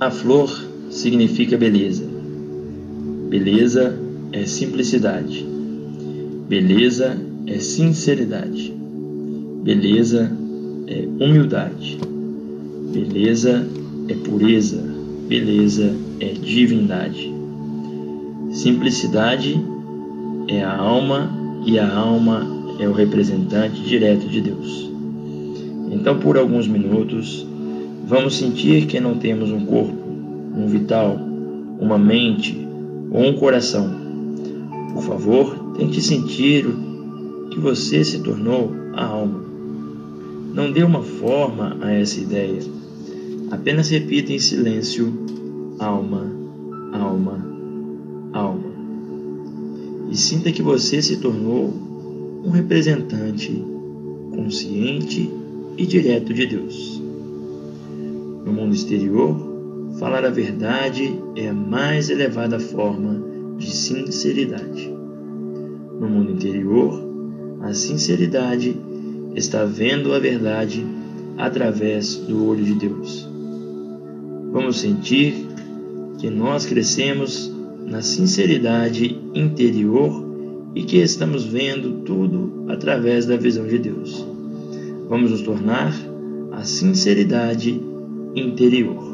A flor significa beleza. Beleza é simplicidade. Beleza é sinceridade. Beleza é humildade. Beleza é pureza. Beleza é divindade. Simplicidade é a alma e a alma é o representante direto de Deus. Então, por alguns minutos, vamos sentir que não temos um corpo, um vital, uma mente ou um coração. Por favor, tente sentir que você se tornou a alma. Não dê uma forma a essa ideia. Apenas repita em silêncio: alma, alma, alma. E sinta que você se tornou um representante consciente e direto de Deus. No mundo exterior, falar a verdade é a mais elevada forma de sinceridade. No mundo interior, a sinceridade está vendo a verdade através do olho de Deus. Vamos sentir que nós crescemos na sinceridade interior e que estamos vendo tudo através da visão de Deus. Vamos nos tornar a sinceridade interior.